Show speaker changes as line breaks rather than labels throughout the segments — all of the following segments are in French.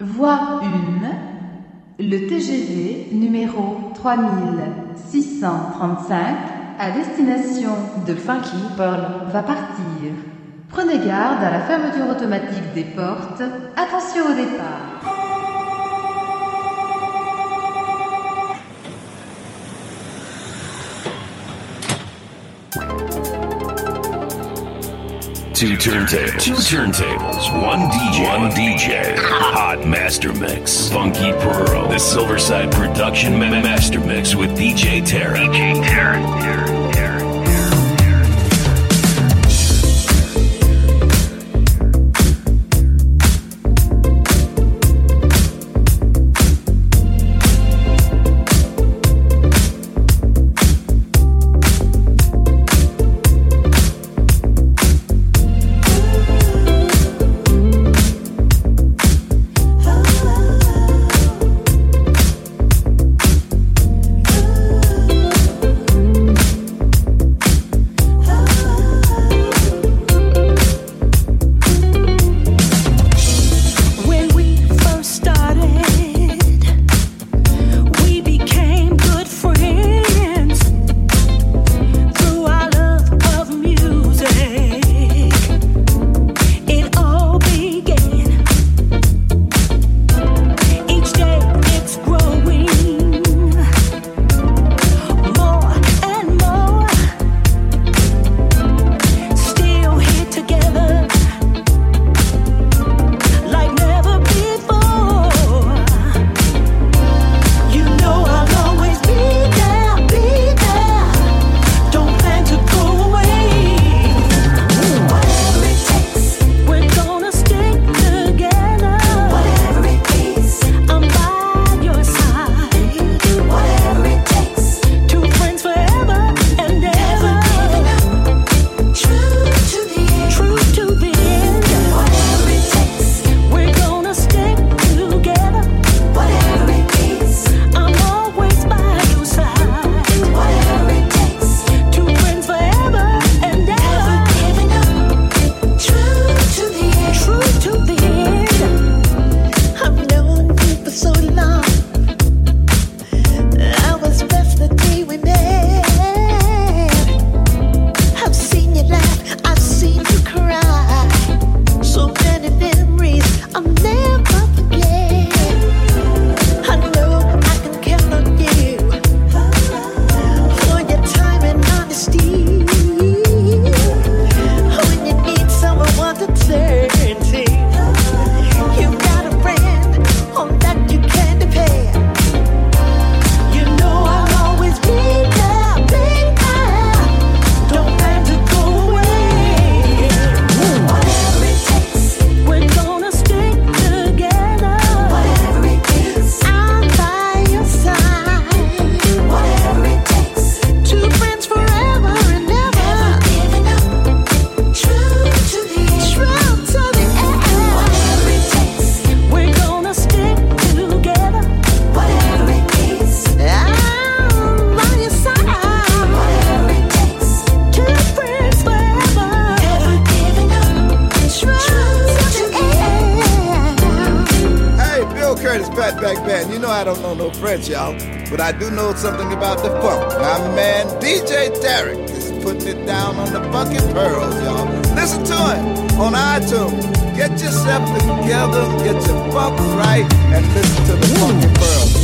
Voie 1. Le TGV numéro 3635 à destination de Funky Pearl va partir. Prenez garde à la fermeture automatique des portes. Attention au départ.
Two turntables. Two turntables. One DJ. One DJ. Hot master mix. Funky Pearl. The Silverside production ma- master mix with DJ Tarek. DJ.
I don't know no French, y'all, but I do know something about the funk. My man DJ Derek is putting it down on the fucking pearls, y'all. Listen to it on iTunes. Get yourself together, get your funk right, and listen to the
Ooh. fucking pearls.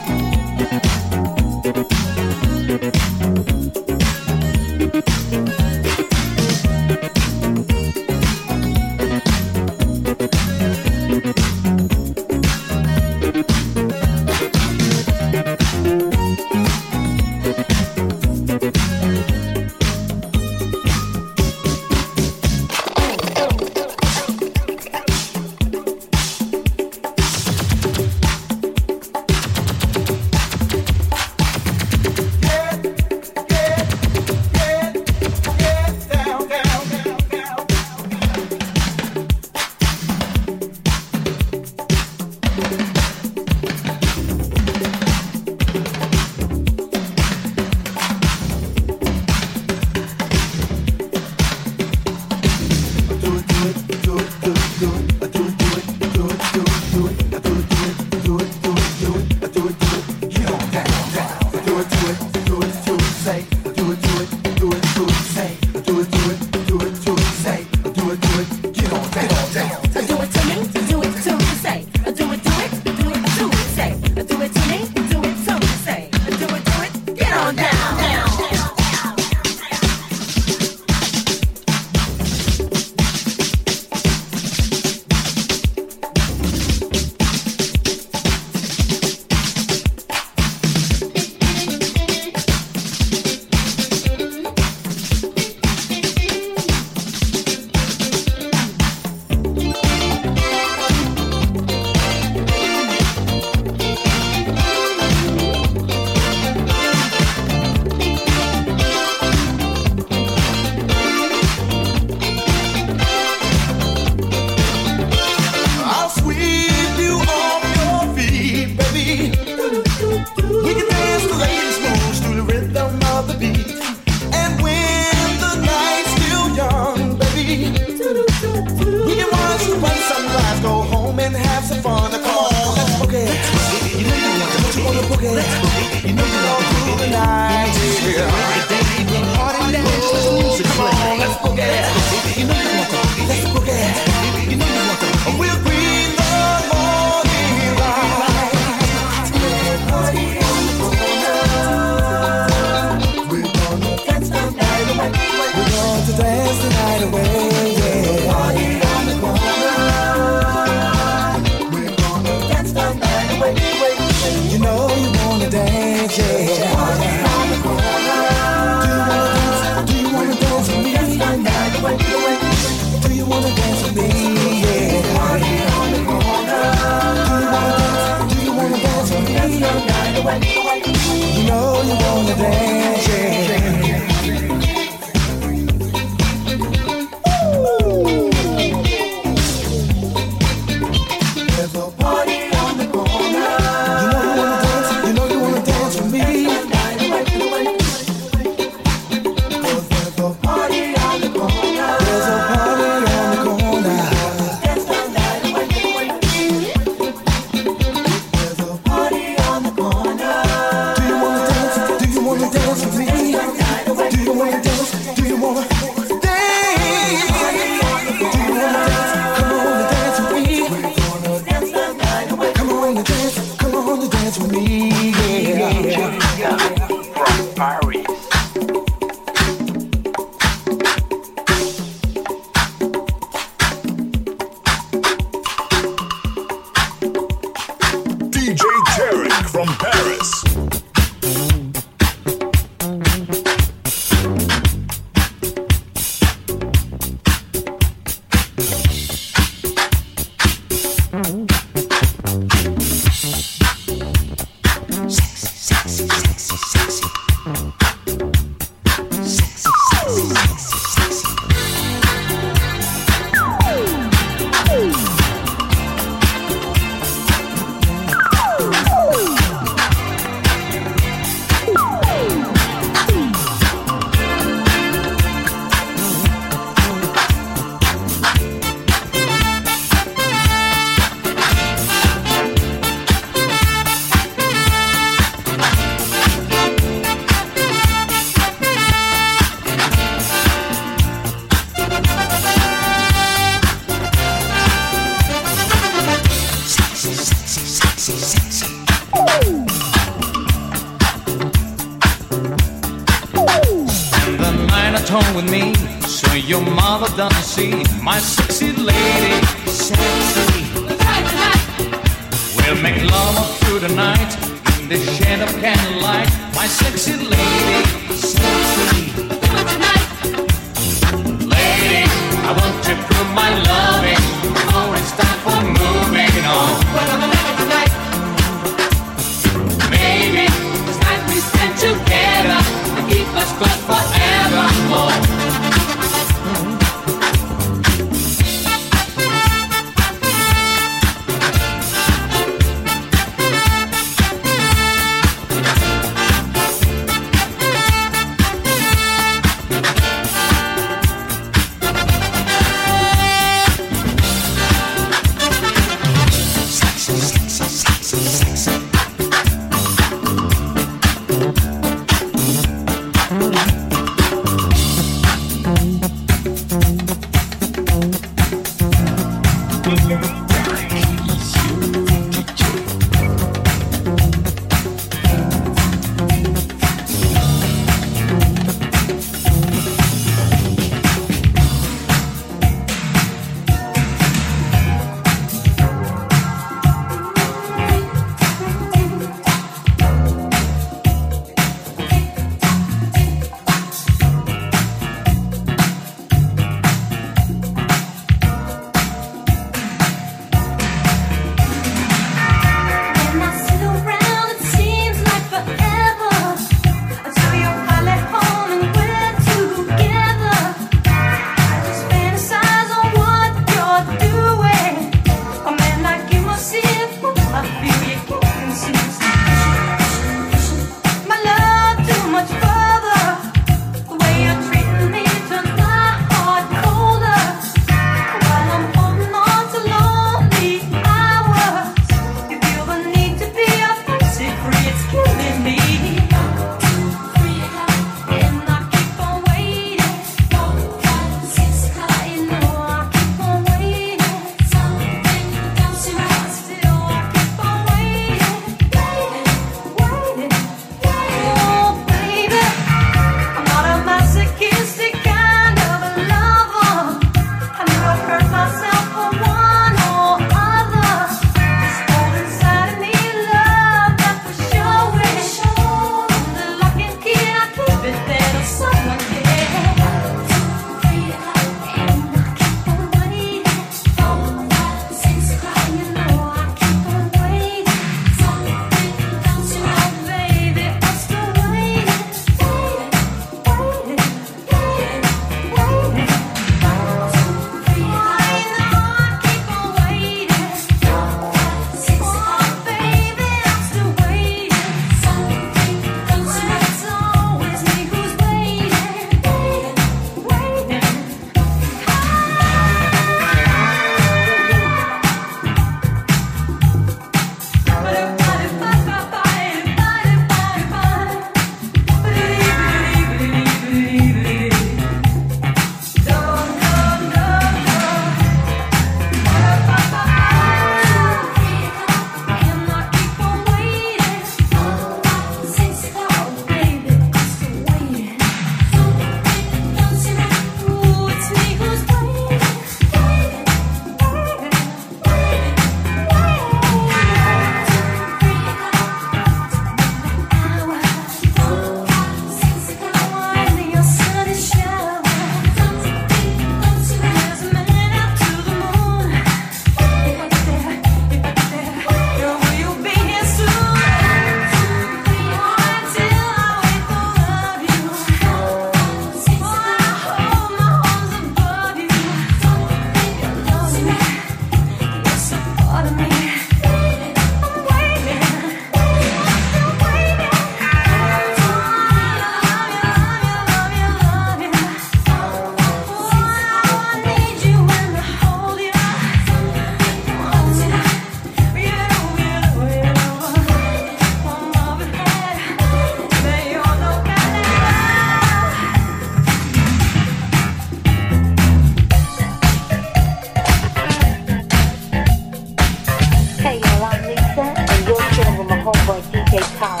Cape Town.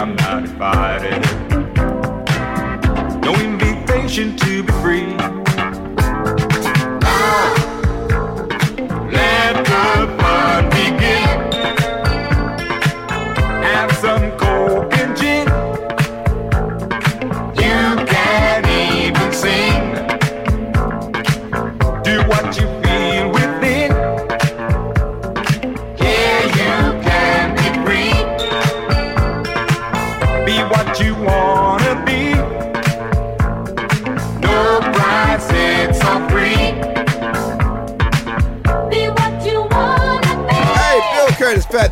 I'm
not invited. No invitation to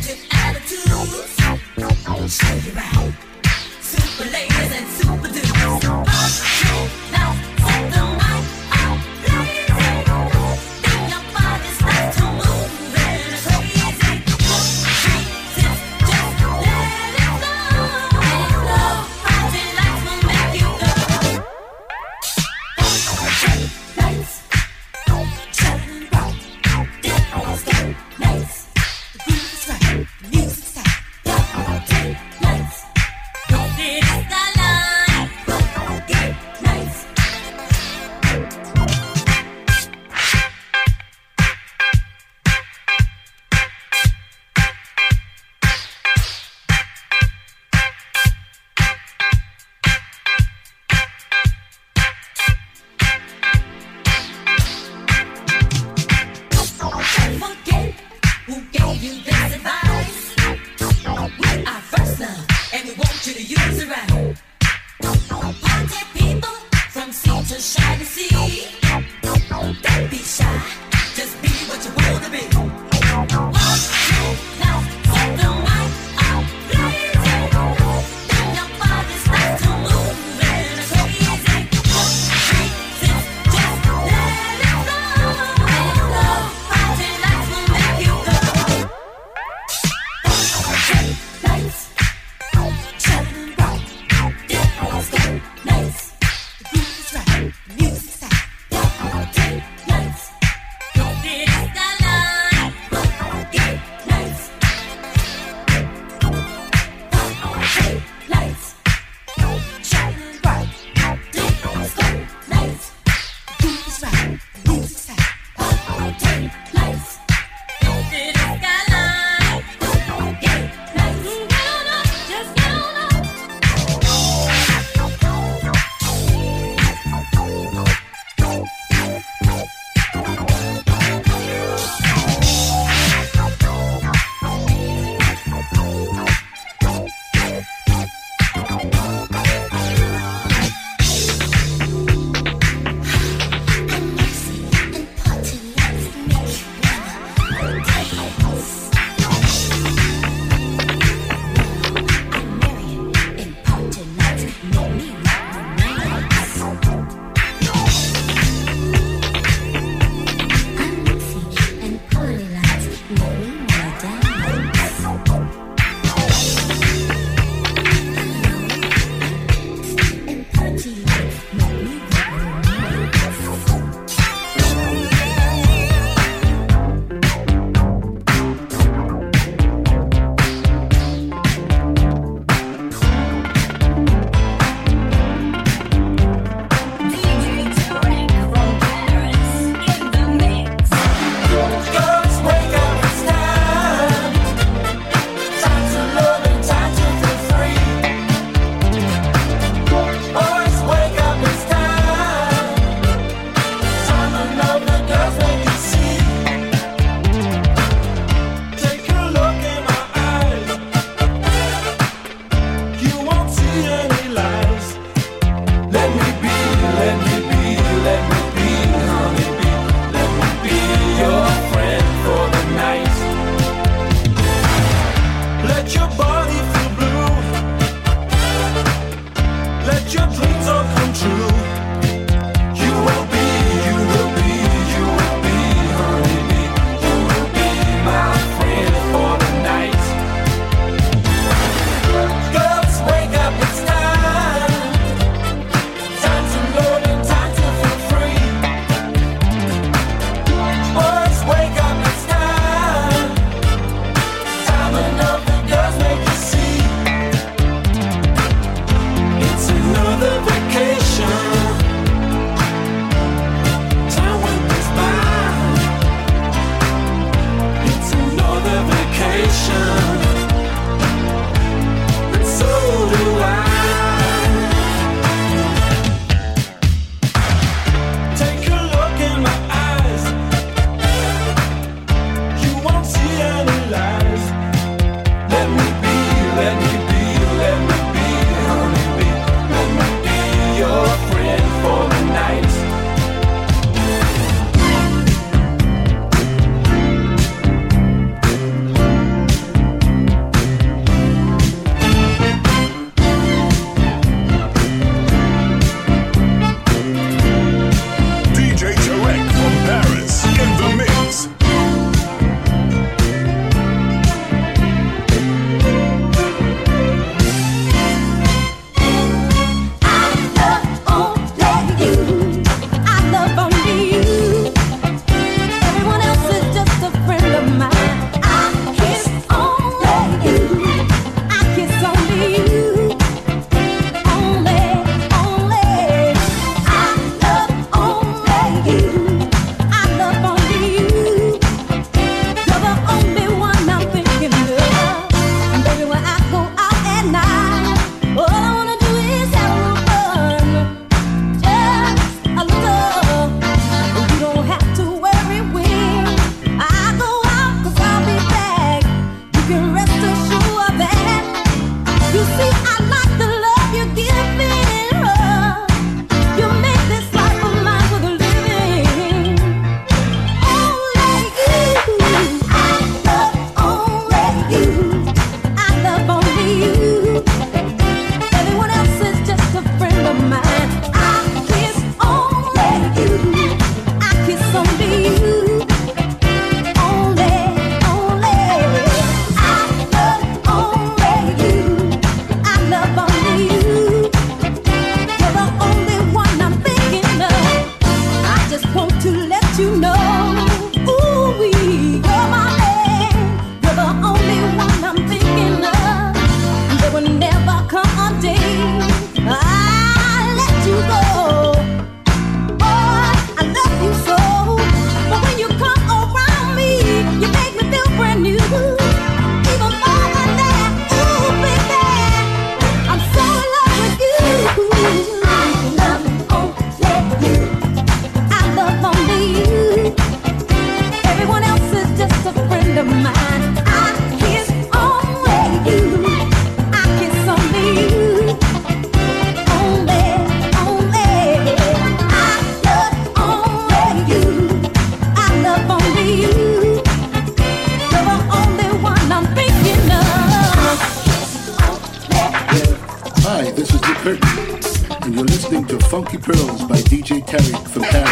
Negative attitudes. Shake it out. Funky
Pearls by DJ Tarek from Paris.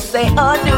say a new.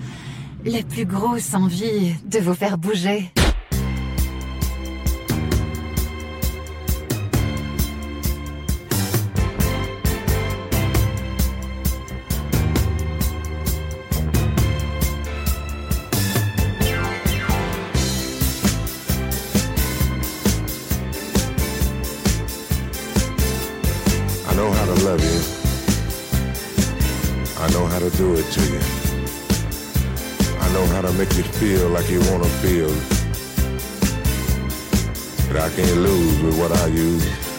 la plus grosse envie de vous faire bouger.
I know how to love you. I know how to do it to you. How to make you feel like you want to feel. But I can't lose with what I use.